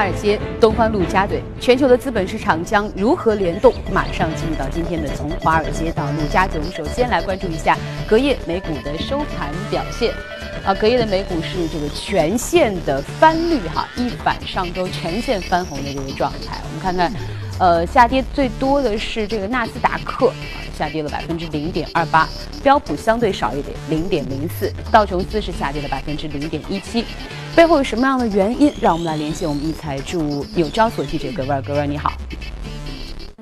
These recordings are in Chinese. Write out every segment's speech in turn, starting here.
华尔街，东方陆家嘴，全球的资本市场将如何联动？马上进入到今天的从华尔街到陆家嘴。我们首先来关注一下隔夜美股的收盘表现。啊，隔夜的美股是这个全线的翻绿哈，一反上周全线翻红的这个状态。我们看看，呃，下跌最多的是这个纳斯达克啊，下跌了百分之零点二八，标普相对少一点，零点零四，道琼斯是下跌了百分之零点一七。背后有什么样的原因？让我们来联系我们一财驻纽交所记者格尔，格尔你好。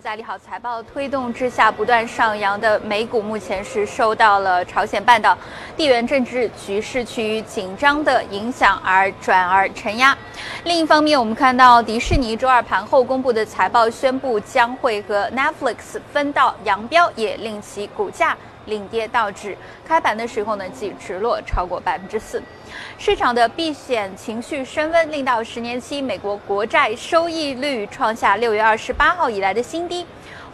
在利好财报推动之下，不断上扬的美股目前是受到了朝鲜半岛地缘政治局势趋于紧张的影响而转而承压。另一方面，我们看到迪士尼周二盘后公布的财报宣布将会和 Netflix 分道扬镳，也令其股价。领跌倒止开盘的时候呢，即直落超过百分之四。市场的避险情绪升温，令到十年期美国国债收益率创下六月二十八号以来的新低。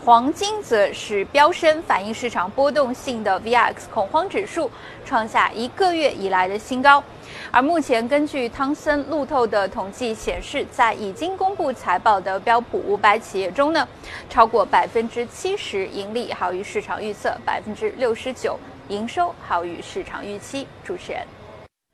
黄金则是飙升，反映市场波动性的 VIX 恐慌指数创下一个月以来的新高。而目前，根据汤森路透的统计显示，在已经公布财报的标普五百企业中呢，超过百分之七十盈利好于市场预测，百分之六十九营收好于市场预期。主持人。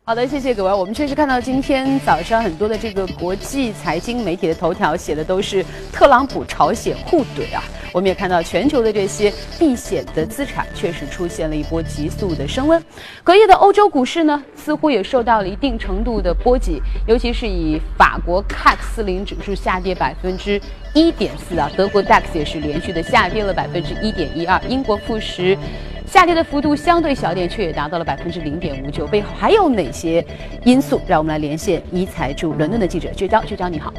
好的，谢谢各位。我们确实看到今天早上很多的这个国际财经媒体的头条写的都是特朗普朝鲜互怼啊。我们也看到全球的这些避险的资产确实出现了一波急速的升温。隔夜的欧洲股市呢，似乎也受到了一定程度的波及，尤其是以法国 CAC 四零指数下跌百分之一点四啊，德国 DAX 也是连续的下跌了百分之一点一二，英国富时。下跌的幅度相对小点，却也达到了百分之零点五九。背后还有哪些因素？让我们来连线一财驻伦敦的记者聚焦。聚焦，你好。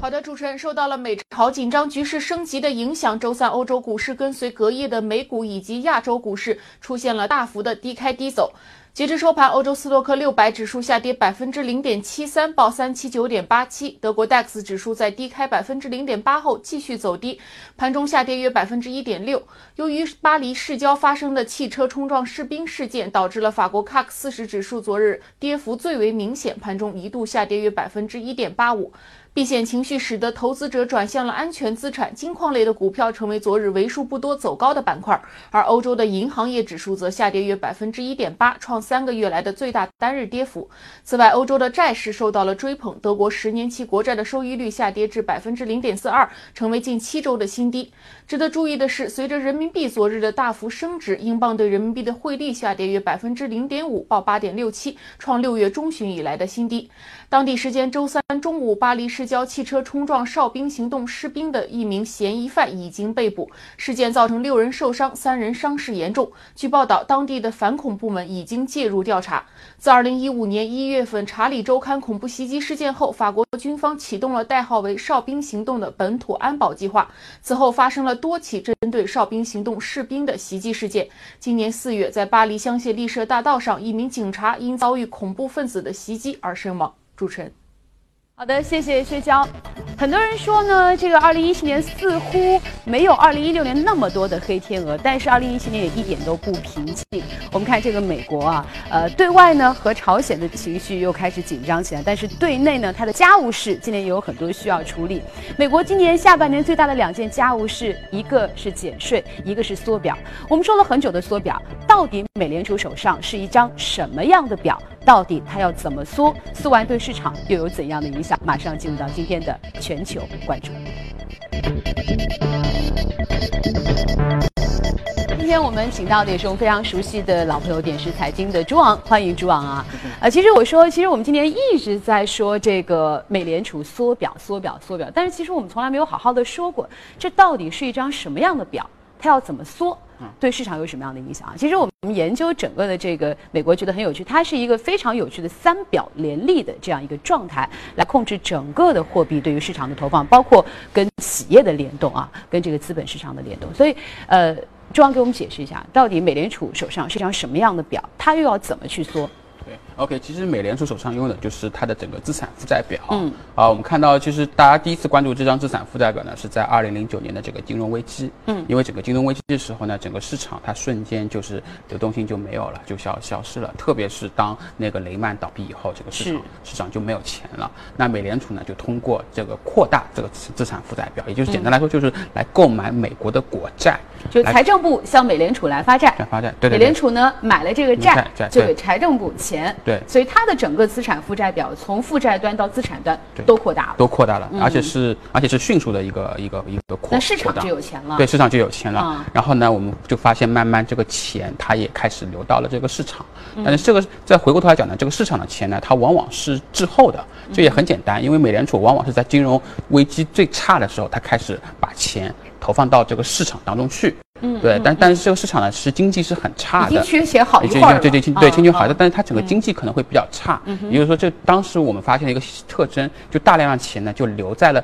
好的，主持人，受到了美朝紧张局势升级的影响，周三欧洲股市跟随隔夜的美股以及亚洲股市出现了大幅的低开低走。截至收盘，欧洲斯托克六百指数下跌百分之零点七三，报三七九点八七；德国 DAX 指数在低开百分之零点八后继续走低，盘中下跌约百分之一点六。由于巴黎市郊发生的汽车冲撞士兵事件，导致了法国 CAC 四十指数昨日跌幅最为明显，盘中一度下跌约百分之一点八五。避险情绪使得投资者转向了安全资产，金矿类的股票成为昨日为数不多走高的板块，而欧洲的银行业指数则下跌约百分之一点八，创三个月来的最大单日跌幅。此外，欧洲的债市受到了追捧，德国十年期国债的收益率下跌至百分之零点四二，成为近七周的新低。值得注意的是，随着人民币昨日的大幅升值，英镑对人民币的汇率下跌约百分之零点五，报八点六七，创六月中旬以来的新低。当地时间周三中午，巴黎市郊汽车冲撞哨兵行动士兵的一名嫌疑犯已经被捕。事件造成六人受伤，三人伤势严重。据报道，当地的反恐部门已经介入调查。自2015年1月份《查理周刊》恐怖袭击事件后，法国军方启动了代号为“哨兵行动”的本土安保计划。此后发生了多起针对哨兵行动士兵的袭击事件。今年四月，在巴黎香榭丽舍大道上，一名警察因遭遇恐怖分子的袭击而身亡。主持人，好的，谢谢薛娇。很多人说呢，这个二零一七年似乎没有二零一六年那么多的黑天鹅，但是二零一七年也一点都不平静。我们看这个美国啊，呃，对外呢和朝鲜的情绪又开始紧张起来，但是对内呢，它的家务事今年也有很多需要处理。美国今年下半年最大的两件家务事，一个是减税，一个是缩表。我们说了很久的缩表，到底美联储手上是一张什么样的表？到底它要怎么缩？缩完对市场又有怎样的影响？马上进入到今天的全球关注。今天我们请到的也是我们非常熟悉的老朋友，点石财经的朱昂，欢迎朱昂啊！呃，其实我说，其实我们今天一直在说这个美联储缩表、缩表、缩表，但是其实我们从来没有好好的说过，这到底是一张什么样的表？它要怎么缩？对市场有什么样的影响啊？其实我们研究整个的这个美国觉得很有趣，它是一个非常有趣的三表联立的这样一个状态，来控制整个的货币对于市场的投放，包括跟企业的联动啊，跟这个资本市场的联动。所以，呃，中央给我们解释一下，到底美联储手上是一张什么样的表，它又要怎么去缩？对，OK，其实美联储手上拥有的就是它的整个资产负债表。嗯，啊，我们看到，其实大家第一次关注这张资产负债表呢，是在二零零九年的这个金融危机。嗯，因为整个金融危机的时候呢，整个市场它瞬间就是流动性就没有了，就消消失了。特别是当那个雷曼倒闭以后，这个市场市场就没有钱了。那美联储呢，就通过这个扩大这个资产负债表，也就是简单来说，就是来购买美国的国债。就财政部向美联储来发债，发债，对美联储呢买了这个债，就给财政部钱，对，所以它的整个资产负债表从负债端到资产端都扩大了，都扩大了，而且是而且是迅速的一个一个一个扩，那市场就有钱了，对，市场就有钱了。然后呢，我们就发现慢慢这个钱它也开始流到了这个市场，但是这个再回过头来讲呢，这个市场的钱呢，它往往是滞后的，这也很简单，因为美联储往往是在金融危机最差的时候，它开始把钱。投放到这个市场当中去，嗯，对，但但是这个市场呢是经济是很差的，已经缺钱好一会儿对对对对，经济好的，但是它整个经济可能会比较差，也就是说，这当时我们发现了一个特征，就大量的钱呢就留在了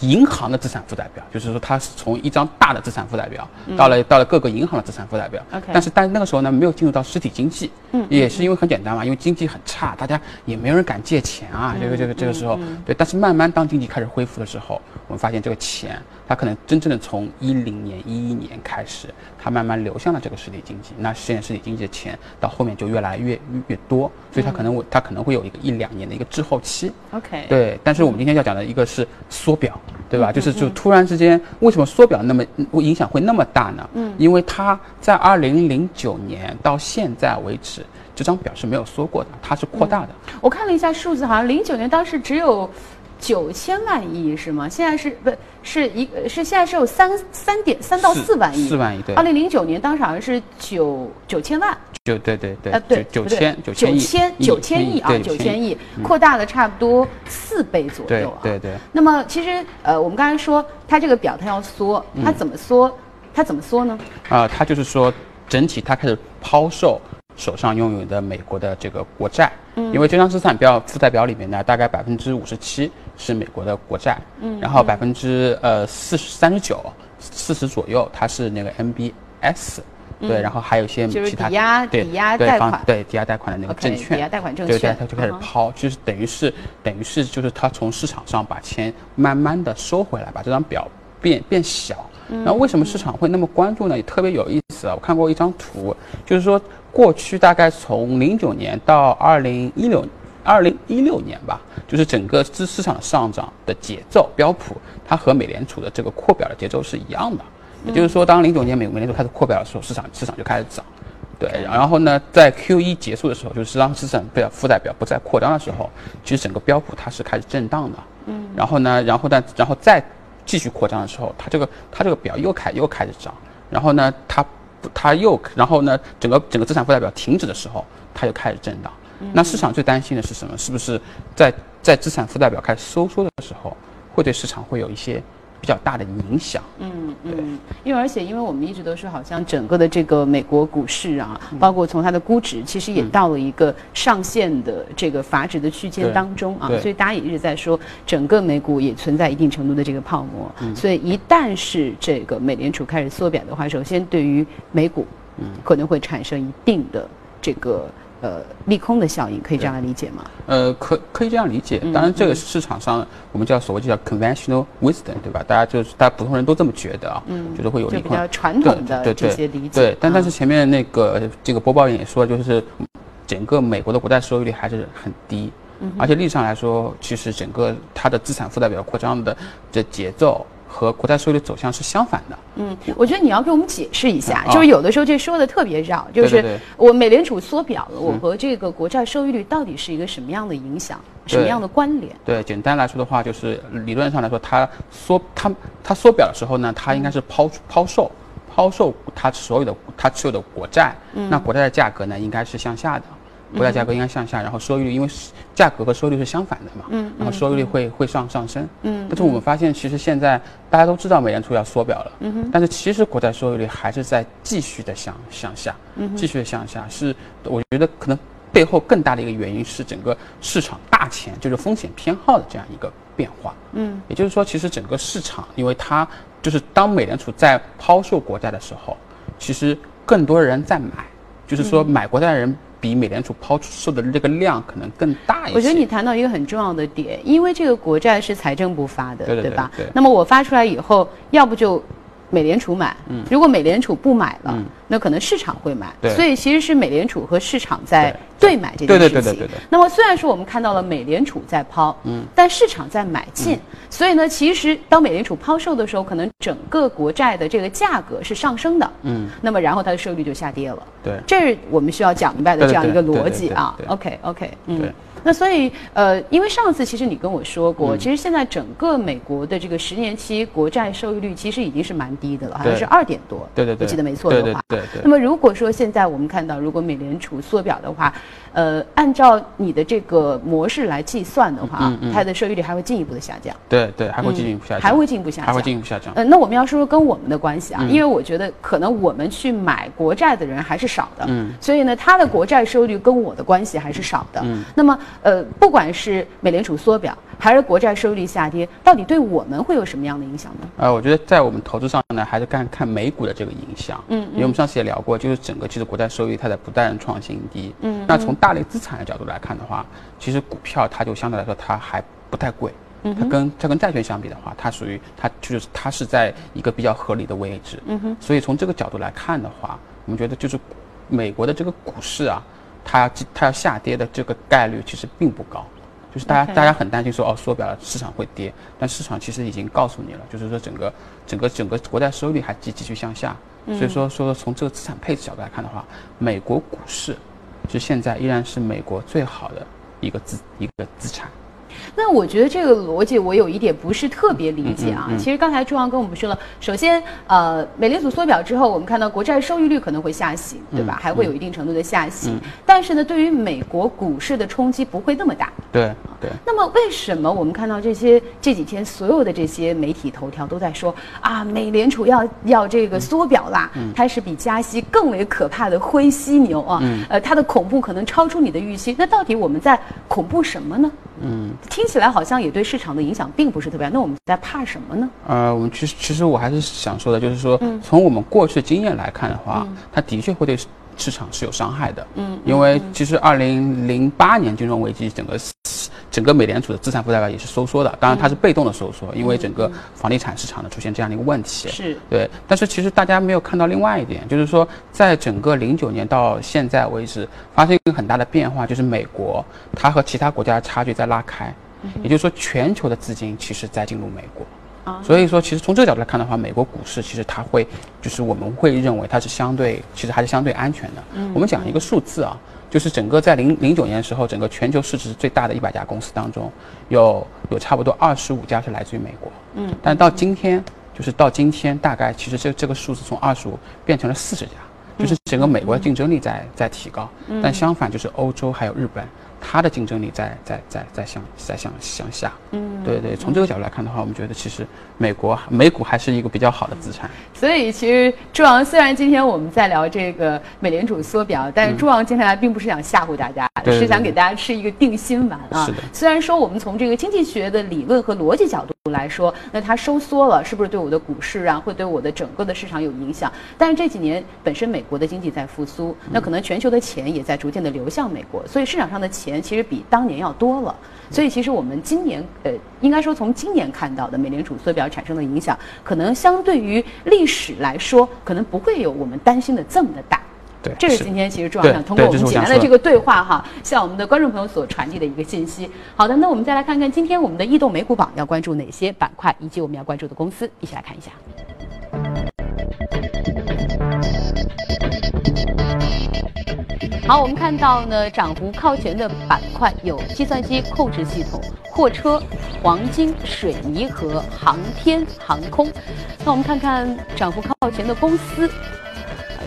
银行的资产负债表，就是说它是从一张大的资产负债表到了到了各个银行的资产负债表，OK，但是但那个时候呢没有进入到实体经济，嗯，也是因为很简单嘛，因为经济很差，大家也没有人敢借钱啊，这个这个这个时候，对，但是慢慢当经济开始恢复的时候，我们发现这个钱它可能真正的从一零年、一一年开始，它慢慢流向了这个实体经济。那现在实体经济的钱到后面就越来越越多，所以它可能它可能会有一个一两年的一个滞后期。OK，对。但是我们今天要讲的一个是缩表，对吧？就是就突然之间，为什么缩表那么影响会那么大呢？嗯，因为它在二零零九年到现在为止，这张表是没有缩过的，它是扩大的。我看了一下数字，好像零九年当时只有。九千万亿是吗？现在是不是一是现在是有三三点三到四万亿？四万亿对。二零零九年当时好像是九九千万。九对对对。啊对，九千九千九千亿啊九千亿，扩大了差不多四倍左右啊。对对。那么其实呃，我们刚才说它这个表它要缩，它怎么缩？它怎么缩呢？啊，它就是说整体它开始抛售。手上拥有的美国的这个国债，嗯，因为这张资产表负债表里面呢，大概百分之五十七是美国的国债，嗯，然后百分之呃四十三十九四十左右它是那个 MBS，对，然后还有一些其他抵押抵押贷款，对抵押贷款的那个证券，抵押贷款证券，对，他就开始抛，就是等于是等于是就是他从市场上把钱慢慢的收回来，把这张表变变小。然后为什么市场会那么关注呢？也特别有意思啊！我看过一张图，就是说过去大概从零九年到二零一六二零一六年吧，就是整个资市场的上涨的节奏，标普它和美联储的这个扩表的节奏是一样的。也就是说，当零九年美美联储开始扩表的时候，市场市场就开始涨。对，然后呢，在 Q 一结束的时候，就是当资产表负债表不再扩张的时候，其实整个标普它是开始震荡的。嗯。然后呢，然后但然后再。继续扩张的时候，它这个它这个表又开又开始涨，然后呢，它它又然后呢，整个整个资产负债表停止的时候，它就开始震荡。那市场最担心的是什么？是不是在在资产负债表开始收缩的时候，会对市场会有一些？比较大的影响，嗯嗯，因为而且因为我们一直都是好像整个的这个美国股市啊，包括从它的估值，其实也到了一个上限的这个阀值的区间当中啊，所以大家也一直在说，整个美股也存在一定程度的这个泡沫，所以一旦是这个美联储开始缩表的话，首先对于美股，嗯，可能会产生一定的这个。呃，利空的效应可以这样来理解吗？呃，可可以这样理解。当然，这个市场上我们叫所谓就叫 conventional wisdom，对吧？大家就是大家普通人都这么觉得啊，嗯，就是会有利空。比较传统的这些理解。对，但但是前面那个这个播报员也说，就是整个美国的国债收益率还是很低，而且历史上来说，其实整个它的资产负债表扩张的这节奏。和国债收益率走向是相反的。嗯，我觉得你要给我们解释一下，就是有的时候这说的特别绕，就是我美联储缩表了，我和这个国债收益率到底是一个什么样的影响，什么样的关联？对，简单来说的话，就是理论上来说，它缩它它缩表的时候呢，它应该是抛抛售抛售它所有的它持有的国债，那国债的价格呢应该是向下的。国债价格应该向下，然后收益率因为价格和收益率是相反的嘛，嗯，然后收益率会会上上升，嗯，但是我们发现其实现在大家都知道美联储要缩表了，嗯哼，但是其实国债收益率还是在继续的向向下，嗯，继续的向下，是我觉得可能背后更大的一个原因是整个市场大钱就是风险偏好的这样一个变化，嗯，也就是说其实整个市场因为它就是当美联储在抛售国债的时候，其实更多人在买，就是说买国债的人。比美联储抛售的这个量可能更大一些。我觉得你谈到一个很重要的点，因为这个国债是财政部发的，对吧对？那么我发出来以后，要不就美联储买，嗯。如果美联储不买了嗯，那可能市场会买。对。所以其实是美联储和市场在对。对买这件事情。对对对对。对那么虽然说我们看到了美联储在抛，嗯。但市场在买进，所以呢，其实当美联储抛售的时候，可能整个国债的这个价格是上升的，嗯，那么然后它的收益率就下跌了。对。这是我们需要讲明白的对对这样一个对对逻辑啊。对。对。OK OK，嗯。对。那所以呃，因为上次其实你跟我说过，嗯其实现在整个美国的这个十年期国债收益率其实已经是蛮低的了，好像是二点多。对对对，我记得没错的对话。对对对那么如果说现在我们看到，如果美联储缩表的话，呃，按照你的这个模式来计算的话，嗯嗯它的收益率还会进一步的下降，对对，还会进一步下降，还会进一步下降，还会进一步下降。呃，那我们要说说跟我们的关系啊，嗯。因为我觉得可能我们去买国债的人还是少的，嗯。所以呢，它的国债收益率跟我的关系还是少的。嗯。那么呃，不管是美联储缩表还是国债收益率下跌，到底对我们会有什么样的影响呢？呃，我觉得在我们投资上呢，还是看看美股的这个影响。嗯因为我们上次也聊过，就是整个其实国债收益率它在不断创新低。嗯那从大类资产的角度来看的话，其实股票它就相对来说它还不太贵。嗯它跟它跟债券相比的话，它属于它就是它是在一个比较合理的位置。嗯哼，所以从这个角度来看的话，我们觉得就是美国的这个股市啊，它要它要下跌的这个概率其实并不高。就是大家大家很担心说哦缩表了市场会跌，但市场其实已经告诉你了，就是说整个整个整个国债收益率还继继续向下，嗯所以说说从这个资产配置角度来看的话，美国股市就现在依然是美国最好的一个资一个资产。那我觉得这个逻辑我有一点不是特别理解啊。嗯嗯嗯其实刚才朱阳跟我们说了，首先呃，美联储缩表之后，我们看到国债收益率可能会下行，对吧？嗯还会有一定程度的下行，嗯但是呢，对于美国股市的冲击不会那么大。对对。那么为什么我们看到这些这几天所有的这些媒体头条都在说啊，美联储要要这个缩表啦，它是比加息更为可怕的灰犀牛啊，嗯呃，它的恐怖可能超出你的预期。那到底我们在恐怖什么呢？嗯，听起来好像也对市场的影响并不是特别大。那我们在怕什么呢？呃，我们其实其实我还是想说的，就是说，嗯从我们过去的经验来看的话，它的确会对市市场是有伤害的。嗯因为其实二零零八年金融危机，整个整个美联储的资产负债表也是收缩的，当然它是被动的收缩，因为整个房地产市场呢出现这样的一个问题。是对，但是其实大家没有看到另外一点，就是说，在整个零九年到现在为止，发生一个很大的变化，就是美国它和其他国家的差距在拉开，也就是说，全球的资金其实在进入美国。啊，所以说，其实从这个角度来看的话，美国股市其实它会，就是我们会认为它是相对，其实还是相对安全的。我们讲一个数字啊，就是整个在零零九年的时候，整个全球市值最大的一百家公司当中，有有差不多二十五家是来自于美国。嗯，但到今天，就是到今天，大概其实这这个数字从二十五变成了四十家，就是整个美国的竞争力在在提高。但相反，就是欧洲还有日本，它的竞争力在在在在向在向向下。嗯，对对，从这个角度来看的话，我们觉得其实美国美股还是一个比较好的资产。所以其实朱昂虽然今天我们在聊这个美联储缩表，但是朱昂今天来并不是想吓唬大家，是想给大家吃一个定心丸啊。是的虽然说我们从这个经济学的理论和逻辑角度来说，那它收缩了，是不是对我的股市啊，会对我的整个的市场有影响？但是这几年本身美国的经济在复苏，那可能全球的钱也在逐渐的流向美国，所以市场上的钱其实比当年要多了。所以其实我们今年呃，应该说从今年看到的美联储缩表产生的影响，可能相对于历史来说，可能不会有我们担心的这么的大。对，这是今天其实朱老对想通过我们简单的这个对话哈，向我们的观众朋友所传递的一个信息。好的，那我们再来看看今天我们的异动美股榜要关注哪些板块，以及我们要关注的公司，一起来看一下。好，我们看到呢，涨幅靠前的板块有计算机控制系统、货车、黄金、水泥和航天航空。那我们看看涨幅靠前的公司，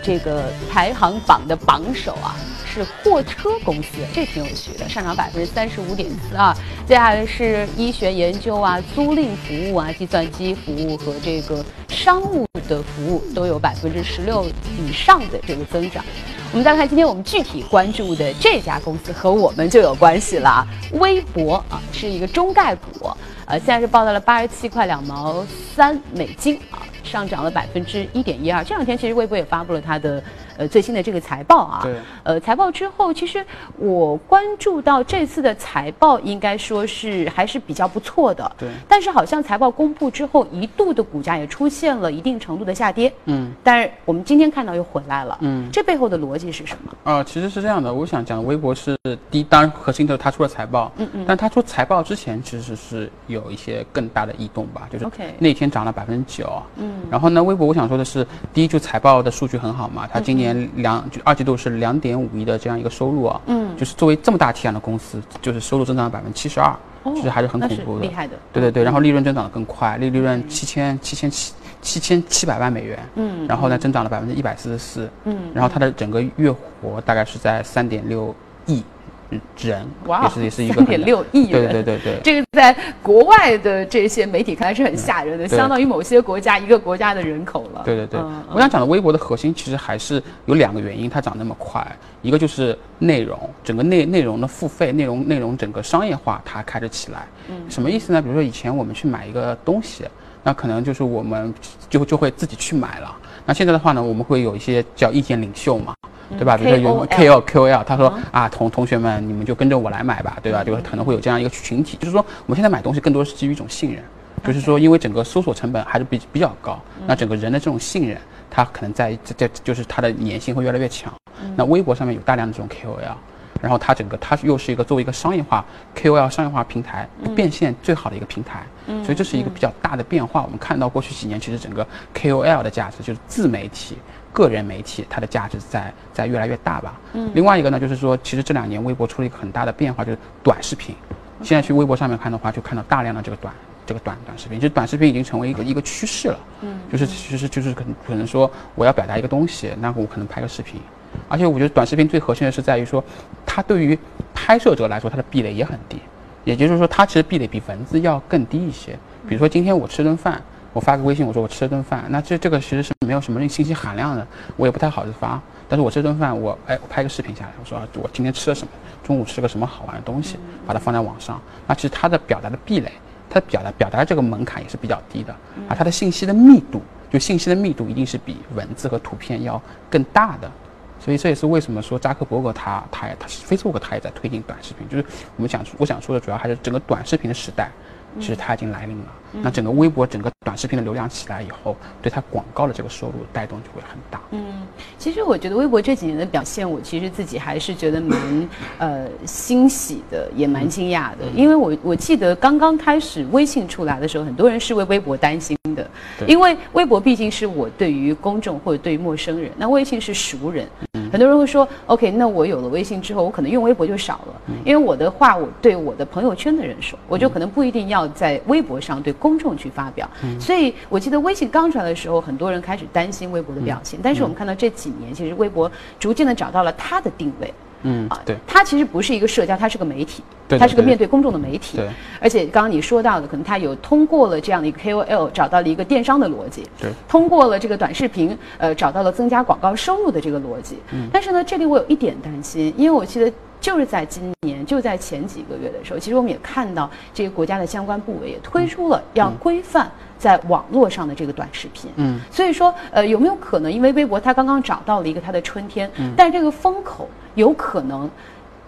这个排行榜的榜首啊是货车公司，这挺有趣的，上涨百分之三十五点四二。接下来是医学研究啊、租赁服务啊、计算机服务和这个商务的服务都有百分之十六以上的这个增长。我们再看今天我们具体关注的这家公司和我们就有关系了啊，微博啊是一个中概股，呃现在是报到了八十七块两毛三美金啊。上涨了百分之一点一二。这两天其实微博也发布了它的呃最新的这个财报啊。对。呃，财报之后，其实我关注到这次的财报，应该说是还是比较不错的。对。但是好像财报公布之后，一度的股价也出现了一定程度的下跌。嗯。但是我们今天看到又回来了。嗯。这背后的逻辑是什么？啊，其实是这样的，我想讲，微博是第一，当然核心的他出了财报。嗯嗯。但他出财报之前，其实是有一些更大的异动吧，就是那天涨了百分之九。嗯。然后呢，微博我想说的是，第一就财报的数据很好嘛，它今年两就二季度是两点五亿的这样一个收入啊。嗯。就是作为这么大体量的公司，就是收入增长了百分之七十二，其实还是很恐怖的。厉害的。对对对，然后利润增长的更快，利利润七千七千七七千七百万美元。嗯。然后呢，增长了百分之一百四十四。嗯。然后它的整个月活大概是在三点六亿。人哇，也是也是一个三点六亿人，对对对对，这个在国外的这些媒体看来是很吓人的，相当于某些国家一个国家的人口了。对对对，我想讲的微博的核心其实还是有两个原因，它涨那么快，一个就是内容，整个内内容的付费，内容内容整个商业化它开始起来。嗯，什么意思呢？比如说以前我们去买一个东西，那可能就是我们就就会自己去买了，那现在的话呢，我们会有一些叫意见领袖嘛。对吧？比如说有 K O Q L，他说啊，同同学们，你们就跟着我来买吧，对吧？就是可能会有这样一个群体，就是说我们现在买东西更多是基于一种信任，就是说因为整个搜索成本还是比比较高，那整个人的这种信任，它可能在在就是它的粘性会越来越强。那微博上面有大量的这种 K O L，然后它整个它又是一个作为一个商业化 K O L 商业化平台变现最好的一个平台，所以这是一个比较大的变化。我们看到过去几年，其实整个 K O L 的价值就是自媒体。个人媒体它的价值在在越来越大吧。嗯。另外一个呢，就是说，其实这两年微博出了一个很大的变化，就是短视频。现在去微博上面看的话，就看到大量的这个短这个短短视频。其实短视频已经成为一个一个趋势了。嗯。就是其实就是可能可能说我要表达一个东西，那我可能拍个视频。而且我觉得短视频最核心的是在于说，它对于拍摄者来说，它的壁垒也很低。也就是说，它其实壁垒比文字要更低一些。比如说今天我吃顿饭。我发个微信，我说我吃了顿饭，那这这个其实是没有什么信息含量的，我也不太好发。但是我这顿饭，我哎，我拍个视频下来，我说啊我今天吃了什么，中午吃了个什么好玩的东西，把它放在网上。那其实它的表达的壁垒，它表达表达的这个门槛也是比较低的，啊，它的信息的密度，就信息的密度一定是比文字和图片要更大的。所以这也是为什么说扎克伯格他他他 Facebook 他也在推进短视频，就是我们想我想说的主要还是整个短视频的时代。其实它已经来临了，那整个微博整个短视频的流量起来以后，对它广告的这个收入带动就会很大。嗯，其实我觉得微博这几年的表现，我其实自己还是觉得蛮呃欣喜的，也蛮惊讶的。因为我我记得刚刚开始微信出来的时候，很多人是为微博担心的，因为微博毕竟是我对于公众或者对于陌生人，那微信是熟人。很多人会说，OK，那我有了微信之后，我可能用微博就少了，因为我的话我对我的朋友圈的人说，我就可能不一定要在微博上对公众去发表。所以我记得微信刚出来的时候，很多人开始担心微博的表现。但是我们看到这几年，其实微博逐渐的找到了它的定位。嗯啊，对，它其实不是一个社交，它是个媒体，它是个面对公众的媒体。对，而且刚刚你说到的，可能它有通过了这样的一个 KOL 找到了一个电商的逻辑，对，通过了这个短视频，呃，找到了增加广告收入的这个逻辑。嗯，但是呢，这里我有一点担心，因为我记得就是在今年，就在前几个月的时候，其实我们也看到这个国家的相关部委也推出了要规范。在网络上的这个短视频，嗯，所以说，呃，有没有可能，因为微博它刚刚找到了一个它的春天，嗯，但这个风口有可能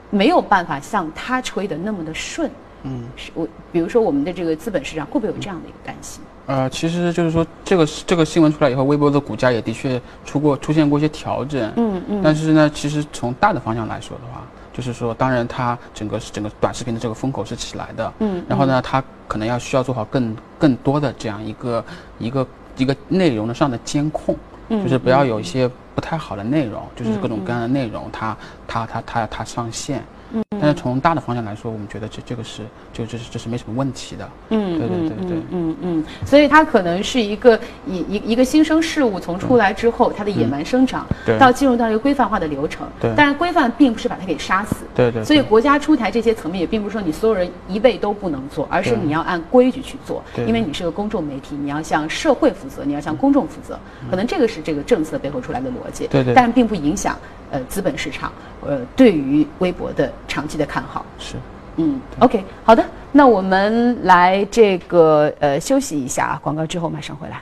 没有办法像它吹的那么的顺，嗯，是我，比如说我们的这个资本市场会不会有这样的一个担心？呃，其实就是说，这个这个新闻出来以后，微博的股价也的确出过出现过一些调整，嗯嗯，但是呢，其实从大的方向来说的话。就是说，当然，它整个整个短视频的这个风口是起来的，嗯，然后呢，它可能要需要做好更更多的这样一个一个一个内容的上的监控，嗯，就是不要有一些不太好的内容，就是各种各样的内容，它它它它它上线。嗯，但是从大的方向来说，我们觉得这这个是就这是这是没什么问题的。嗯，对对对对，嗯嗯，所以它可能是一个一一一个新生事物从出来之后，它的野蛮生长，到进入到一个规范化的流程。对，但是规范并不是把它给杀死。对对。所以国家出台这些层面，也并不是说你所有人一味都不能做，而是你要按规矩去做。对。因为你是个公众媒体，你要向社会负责，你要向公众负责。可能这个是这个政策背后出来的逻辑。对对。但并不影响。呃，资本市场，呃，对于微博的长期的看好是，嗯，OK，好的，那我们来这个呃休息一下啊，广告之后马上回来。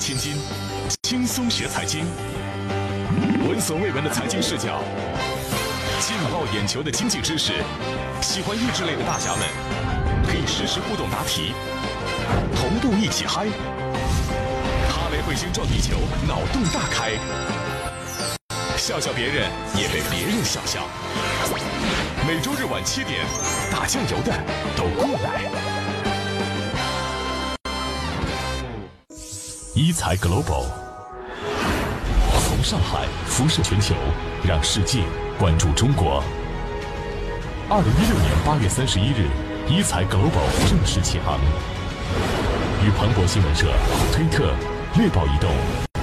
千金，轻松学财经，闻所未闻的财经视角，劲爆眼球的经济知识，喜欢益智类的大侠们可以实时互动答题，同步一起嗨。哈雷彗星撞地球，脑洞大开，笑笑别人也被别人笑笑。每周日晚七点，打酱油的都过来。一财 Global 从上海辐射全球，让世界关注中国。二零一六年八月三十一日，一财 Global 正式起航，与彭博新闻社、推特、猎豹移动、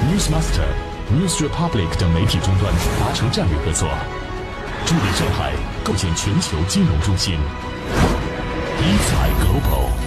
Newsmaster、News Republic 等媒体终端达成战略合作，助力上海构建全球金融中心。一财 Global。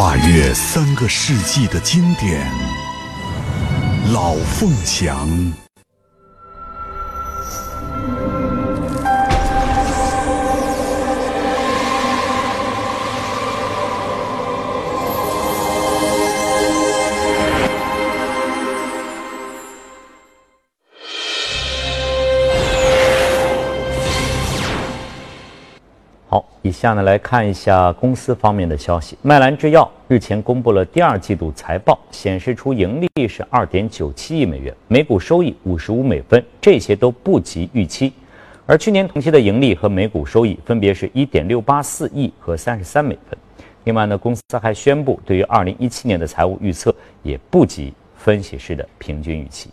跨越三个世纪的经典，《老凤祥》。以下呢来看一下公司方面的消息。麦兰制药日前公布了第二季度财报，显示出盈利是二点九七亿美元，每股收益五十五美分，这些都不及预期。而去年同期的盈利和每股收益分别是一点六八四亿和三十三美分。另外呢，公司还宣布对于二零一七年的财务预测也不及分析师的平均预期。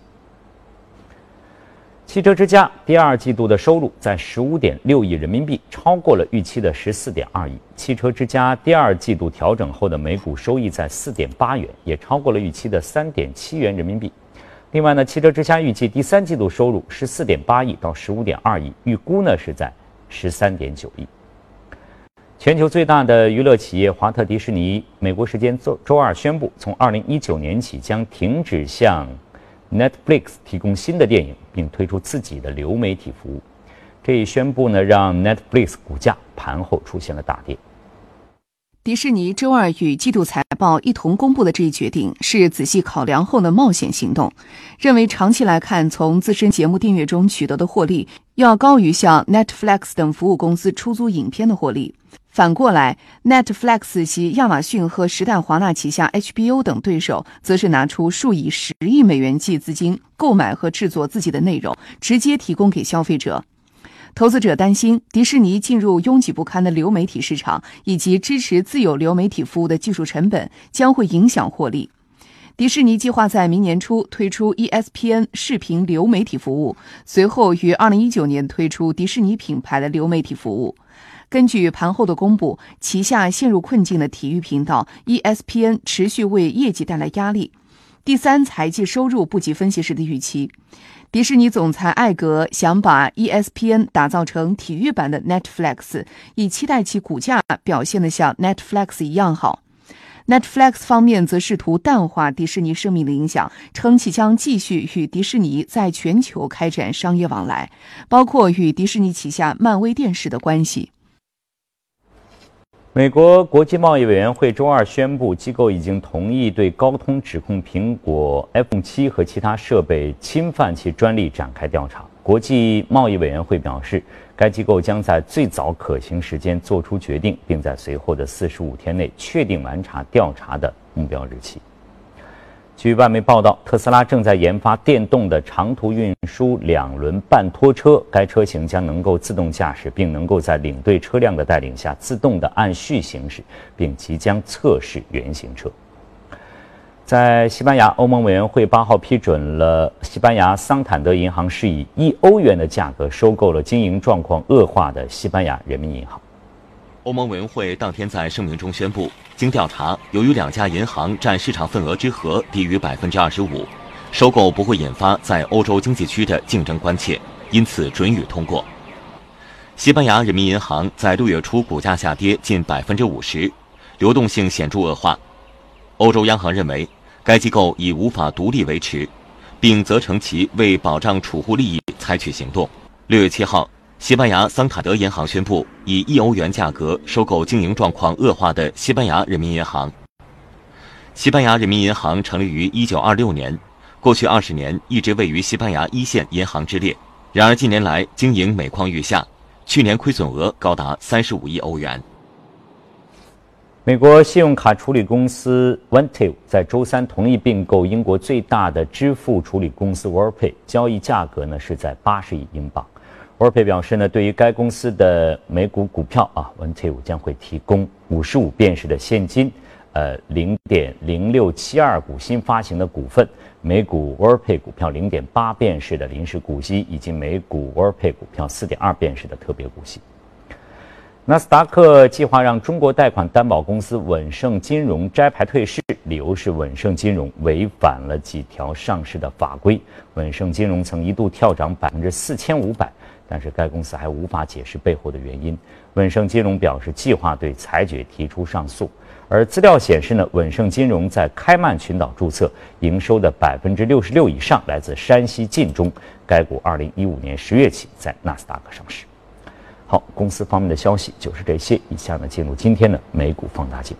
汽车之家第二季度的收入在十五点六亿人民币，超过了预期的十四点二亿。汽车之家第二季度调整后的每股收益在四点八元，也超过了预期的三点七元人民币。另外呢，汽车之家预计第三季度收入十四点八亿到十五点二亿，预估呢是在十三点九亿。全球最大的娱乐企业华特迪士尼，美国时间周周二宣布，从二零一九年起将停止向。Netflix 提供新的电影，并推出自己的流媒体服务。这一宣布呢，让 Netflix 股价盘后出现了大跌。迪士尼周二与季度财报一同公布的这一决定，是仔细考量后的冒险行动。认为长期来看，从自身节目订阅中取得的获利，要高于向 Netflix 等服务公司出租影片的获利。反过来，Netflix 及亚马逊和时代华纳旗下 HBO 等对手，则是拿出数以十亿美元计资金购买和制作自己的内容，直接提供给消费者。投资者担心，迪士尼进入拥挤不堪的流媒体市场，以及支持自有流媒体服务的技术成本将会影响获利。迪士尼计划在明年初推出 ESPN 视频流媒体服务，随后于2019年推出迪士尼品牌的流媒体服务。根据盘后的公布，旗下陷入困境的体育频道 ESPN 持续为业绩带来压力，第三财季收入不及分析师的预期。迪士尼总裁艾格想把 ESPN 打造成体育版的 Netflix，以期待其股价表现得像 Netflix 一样好。Netflix 方面则试图淡化迪士尼生命的影响，称其将继续与迪士尼在全球开展商业往来，包括与迪士尼旗下漫威电视的关系。美国国际贸易委员会周二宣布，机构已经同意对高通指控苹果 iPhone 七和其他设备侵犯其专利展开调查。国际贸易委员会表示，该机构将在最早可行时间作出决定，并在随后的四十五天内确定完成调查的目标日期。据外媒报道，特斯拉正在研发电动的长途运输两轮半拖车，该车型将能够自动驾驶，并能够在领队车辆的带领下自动的按序行驶，并即将测试原型车。在西班牙，欧盟委员会八号批准了西班牙桑坦德银行是以一欧元的价格收购了经营状况恶化的西班牙人民银行。欧盟委员会当天在声明中宣布，经调查，由于两家银行占市场份额之和低于百分之二十五，收购不会引发在欧洲经济区的竞争关切，因此准予通过。西班牙人民银行在六月初股价下跌近百分之五十，流动性显著恶化。欧洲央行认为该机构已无法独立维持，并责成其为保障储户利益采取行动。六月七号。西班牙桑塔德银行宣布以一欧元价格收购经营状况恶化的西班牙人民银行。西班牙人民银行成立于一九二六年，过去二十年一直位于西班牙一线银行之列。然而近年来经营每况愈下，去年亏损额高达三十五亿欧元。美国信用卡处理公司 Vantiv 在周三同意并购英国最大的支付处理公司 Worldpay，交易价格呢是在八十亿英镑。沃尔佩表示呢，对于该公司的美股股票啊，One T 五将会提供五十五便士的现金，呃，零点零六七二股新发行的股份，每股 w o r p a 股票零点八便士的临时股息，以及每股 w o r p a 股票四点二便士的特别股息。纳斯达克计划让中国贷款担保公司稳盛金融摘牌退市，理由是稳盛金融违反了几条上市的法规。稳盛金融曾一度跳涨百分之四千五百。但是该公司还无法解释背后的原因。稳盛金融表示计划对裁决提出上诉。而资料显示呢，稳盛金融在开曼群岛注册，营收的百分之六十六以上来自山西晋中。该股二零一五年十月起在纳斯达克上市。好，公司方面的消息就是这些。以下呢，进入今天的美股放大镜。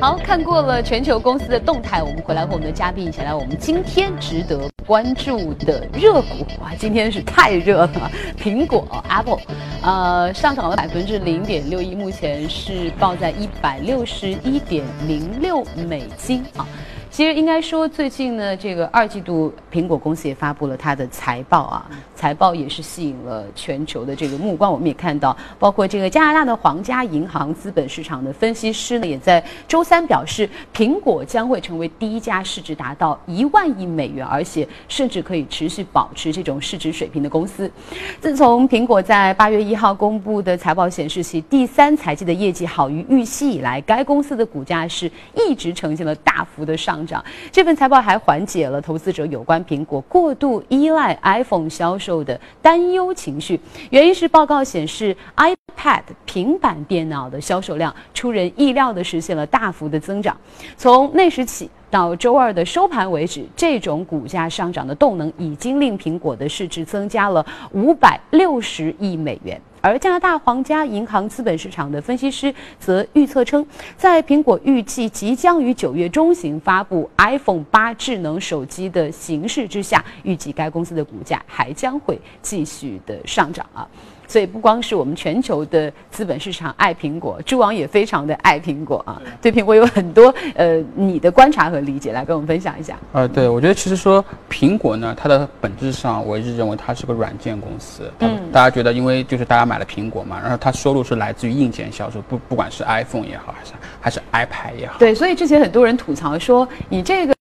好看过了全球公司的动态，我们回来和我们的嘉宾一起来，我们今天值得关注的热股哇，今天是太热了，苹果 Apple，呃，上涨了百分之零点六一，目前是报在一百六十一点零六美金啊。其实应该说，最近呢，这个二季度苹果公司也发布了它的财报啊，财报也是吸引了全球的这个目光。我们也看到，包括这个加拿大的皇家银行资本市场的分析师呢，也在周三表示，苹果将会成为第一家市值达到一万亿美元，而且甚至可以持续保持这种市值水平的公司。自从苹果在八月一号公布的财报显示，其第三财季的业绩好于预期以来，该公司的股价是一直呈现了大幅的上。这份财报还缓解了投资者有关苹果过度依赖 iPhone 销售的担忧情绪。原因是报告显示，iPad 平板电脑的销售量出人意料地实现了大幅的增长。从那时起到周二的收盘为止，这种股价上涨的动能已经令苹果的市值增加了五百六十亿美元。而加拿大皇家银行资本市场的分析师则预测称，在苹果预计即将于九月中旬发布 iPhone 八智能手机的形势之下，预计该公司的股价还将会继续的上涨啊。所以不光是我们全球的资本市场爱苹果，朱王也非常的爱苹果啊，对苹果有很多呃你的观察和理解，来跟我们分享一下。呃，对，我觉得其实说苹果呢，它的本质上我一直认为它是个软件公司。嗯，大家觉得因为就是大家买了苹果嘛，然后它收入是来自于硬件销售，不不管是 iPhone 也好，还是还是 iPad 也好。对，所以之前很多人吐槽说你这个。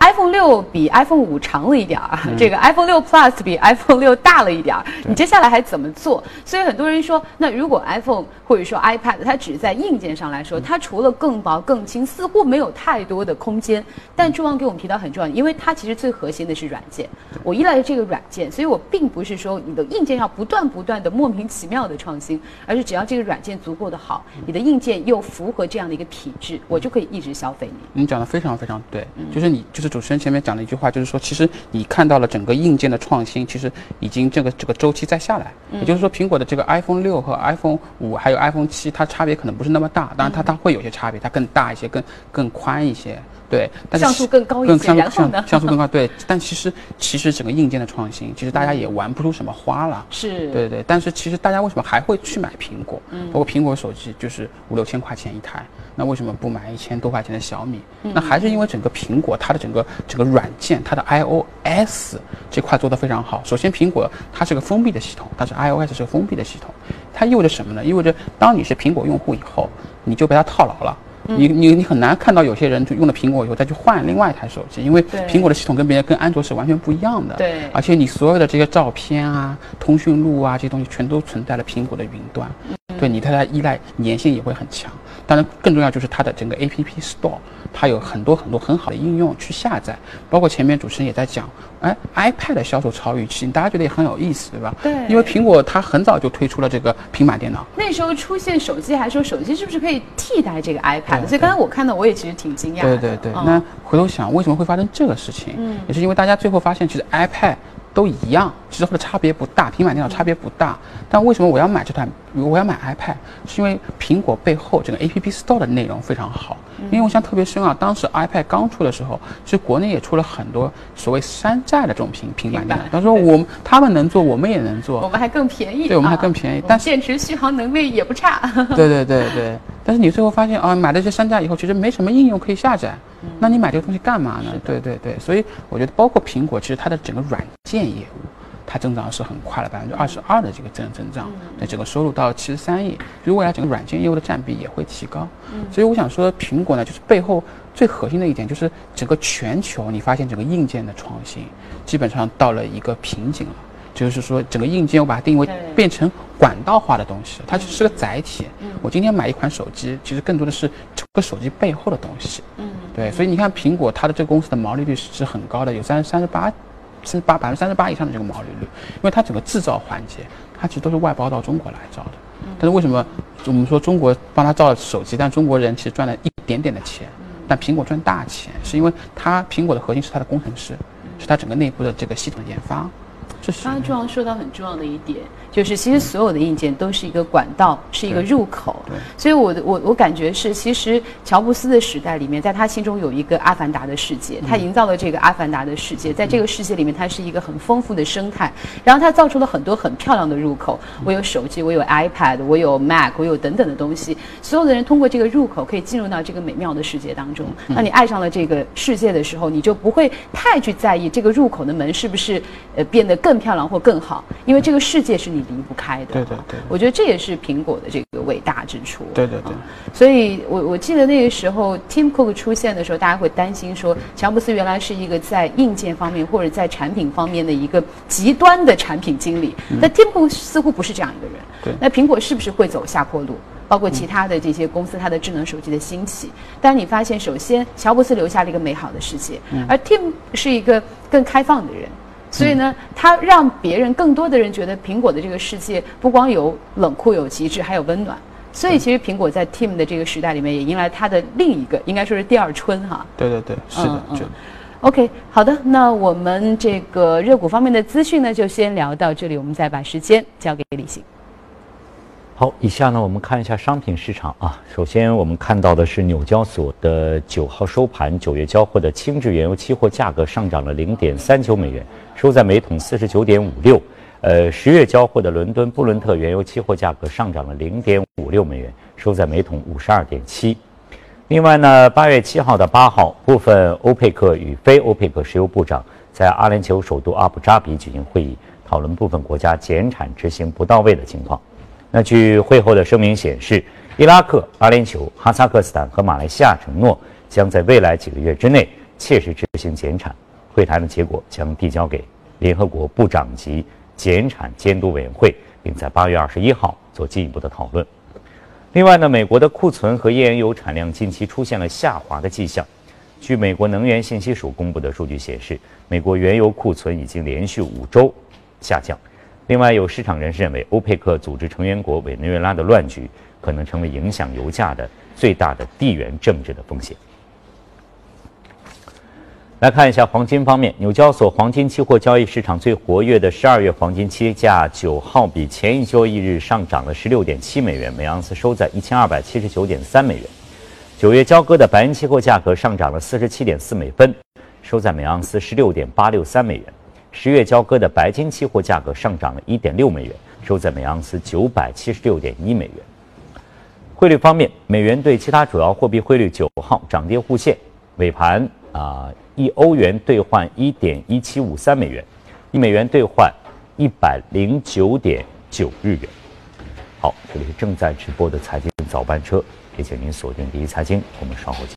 iPhone 六比 iPhone 五长了一点儿，这个 iPhone 六 Plus 比 iPhone 六大了一点儿，你接下来还怎么做？所以很多人说，那如果 iPhone 或者说 iPad 它只在硬件上来说，它除了更薄更轻，似乎没有太多的空间。但朱王给我们提到很重要，因为它其实最核心的是软件，我依赖的这个软件，所以我并不是说你的硬件要不断不断的莫名其妙的创新，而是只要这个软件足够的好，你的硬件又符合这样的一个体质，我就可以一直消费你。你讲的非常非常对，就是你就是。主持人前面讲了一句话，就是说，其实你看到了整个硬件的创新，其实已经这个这个周期在下来。也就是说，苹果的这个 iPhone 六和 iPhone 五还有 iPhone 七，它差别可能不是那么大，当然它它会有些差别，它更大一些，更更宽一些。对，但像素更高一些，然后呢？像素更高，对。但其实其实整个硬件的创新，其实大家也玩不出什么花了。是，对对。但是其实大家为什么还会去买苹果？嗯，包括苹果手机就是五六千块钱一台，那为什么不买一千多块钱的小米？那还是因为整个苹果它的整个整个软件，它的 iOS 这块做得非常好。首先，苹果它是个封闭的系统，但是 iOS 是个封闭的系统，它意味着什么呢？意味着当你是苹果用户以后，你就被它套牢了。你你你很难看到有些人就用了苹果以后再去换另外一台手机，因为苹果的系统跟别人跟安卓是完全不一样的。对，而且你所有的这些照片啊、通讯录啊这些东西全都存在了苹果的云端，对你对它依赖粘性也会很强。当然，更重要就是它的整个 A P P Store，它有很多很多很好的应用去下载。包括前面主持人也在讲，哎，iPad 的销售超预期，大家觉得也很有意思，对吧？对。因为苹果它很早就推出了这个平板电脑。那时候出现手机，还说手机是不是可以替代这个 iPad？所以刚才我看到，我也其实挺惊讶。对对对。那回头想，为什么会发生这个事情？嗯，也是因为大家最后发现，其实 iPad。都一样，其实它的差别不大，平板电脑差别不大。但为什么我要买这台？我要买 iPad，是因为苹果背后整个 App Store 的内容非常好。因为我想特别深啊，当时 iPad 刚出的时候，其实国内也出了很多所谓山寨的这种平平板电脑。他说我们他们能做，我们也能做，我们还更便宜。对，我们还更便宜，但电池续航能力也不差。对对对对，但是你最后发现啊，买了这些山寨以后，其实没什么应用可以下载。那你买这个东西干嘛呢？对对对，所以我觉得包括苹果，其实它的整个软件业务，它增长是很快的，百分之二十二的这个增增长，那整个收入到七十三亿，就是未来整个软件业务的占比也会提高。所以我想说，苹果呢，就是背后最核心的一点，就是整个全球你发现整个硬件的创新，基本上到了一个瓶颈了。就是说，整个硬件我把它定位变成管道化的东西，它只是个载体。我今天买一款手机，其实更多的是这个手机背后的东西。嗯，对，所以你看苹果它的这个公司的毛利率是很高的，有三三十八，三十八百分之三十八以上的这个毛利率，因为它整个制造环节，它其实都是外包到中国来造的。但是为什么我们说中国帮他造手机，但中国人其实赚了一点点的钱，但苹果赚大钱，是因为它苹果的核心是它的工程师，是它整个内部的这个系统研发。刚刚朱王说到很重要的一点，就是其实所有的硬件都是一个管道，是一个入口。所以我的我我感觉是，其实乔布斯的时代里面，在他心中有一个阿凡达的世界，他营造了这个阿凡达的世界，在这个世界里面，它是一个很丰富的生态，然后他造出了很多很漂亮的入口。我有手机，我有 iPad，我有 Mac，我有等等的东西，所有的人通过这个入口可以进入到这个美妙的世界当中。当你爱上了这个世界的时候，你就不会太去在意这个入口的门是不是呃变得更。漂亮或更好，因为这个世界是你离不开的。对对对，我觉得这也是苹果的这个伟大之处。对对对，所以我我记得那个时候 Tim Cook 出现的时候，大家会担心说，乔布斯原来是一个在硬件方面或者在产品方面的一个极端的产品经理。那 Tim Cook 似乎不是这样一个人。对，那苹果是不是会走下坡路？包括其他的这些公司，它的智能手机的兴起。但你发现，首先乔布斯留下了一个美好的世界，而 Tim 是一个更开放的人。所以呢，它让别人更多的人觉得苹果的这个世界不光有冷酷有极致，还有温暖。所以其实苹果在 Team 的这个时代里面也迎来它的另一个，应该说是第二春哈。对对对，是的，就。OK，好的，那我们这个热股方面的资讯呢，就先聊到这里，我们再把时间交给李欣。好，以下呢，我们看一下商品市场啊。首先，我们看到的是纽交所的九号收盘，九月交货的轻质原油期货价格上涨了零点三九美元，收在每桶四十九点五六。呃，十月交货的伦敦布伦特原油期货价格上涨了零点五六美元，收在每桶五十二点七。另外呢，八月七号的八号，部分欧佩克与非欧佩克石油部长在阿联酋首都阿布扎比举行会议，讨论部分国家减产执行不到位的情况。那据会后的声明显示，伊拉克、阿联酋、哈萨克斯坦和马来西亚承诺将在未来几个月之内切实执行减产。会谈的结果将递交给联合国部长级减产监督委员会，并在八月二十一号做进一步的讨论。另外呢，美国的库存和页岩油产量近期出现了下滑的迹象。据美国能源信息署公布的数据显示，美国原油库存已经连续五周下降。另外，有市场人士认为，欧佩克组织成员国委内瑞拉的乱局可能成为影响油价的最大的地缘政治的风险。来看一下黄金方面，纽交所黄金期货交易市场最活跃的十二月黄金期价九号比前一交易日上涨了十六点七美元，每盎司收在一千二百七十九点三美元。九月交割的白银期货价格上涨了四十七点四美分，收在每盎司十六点八六三美元。十月交割的白金期货价格上涨了一点六美元，收在每盎司九百七十六点一美元。汇率方面，美元对其他主要货币汇率九号涨跌互现，尾盘啊。一欧元兑换一点一七五三美元，一美元兑换一百零九点九日元。好，这里是正在直播的财经早班车，也请您锁定第一财经，我们稍后见。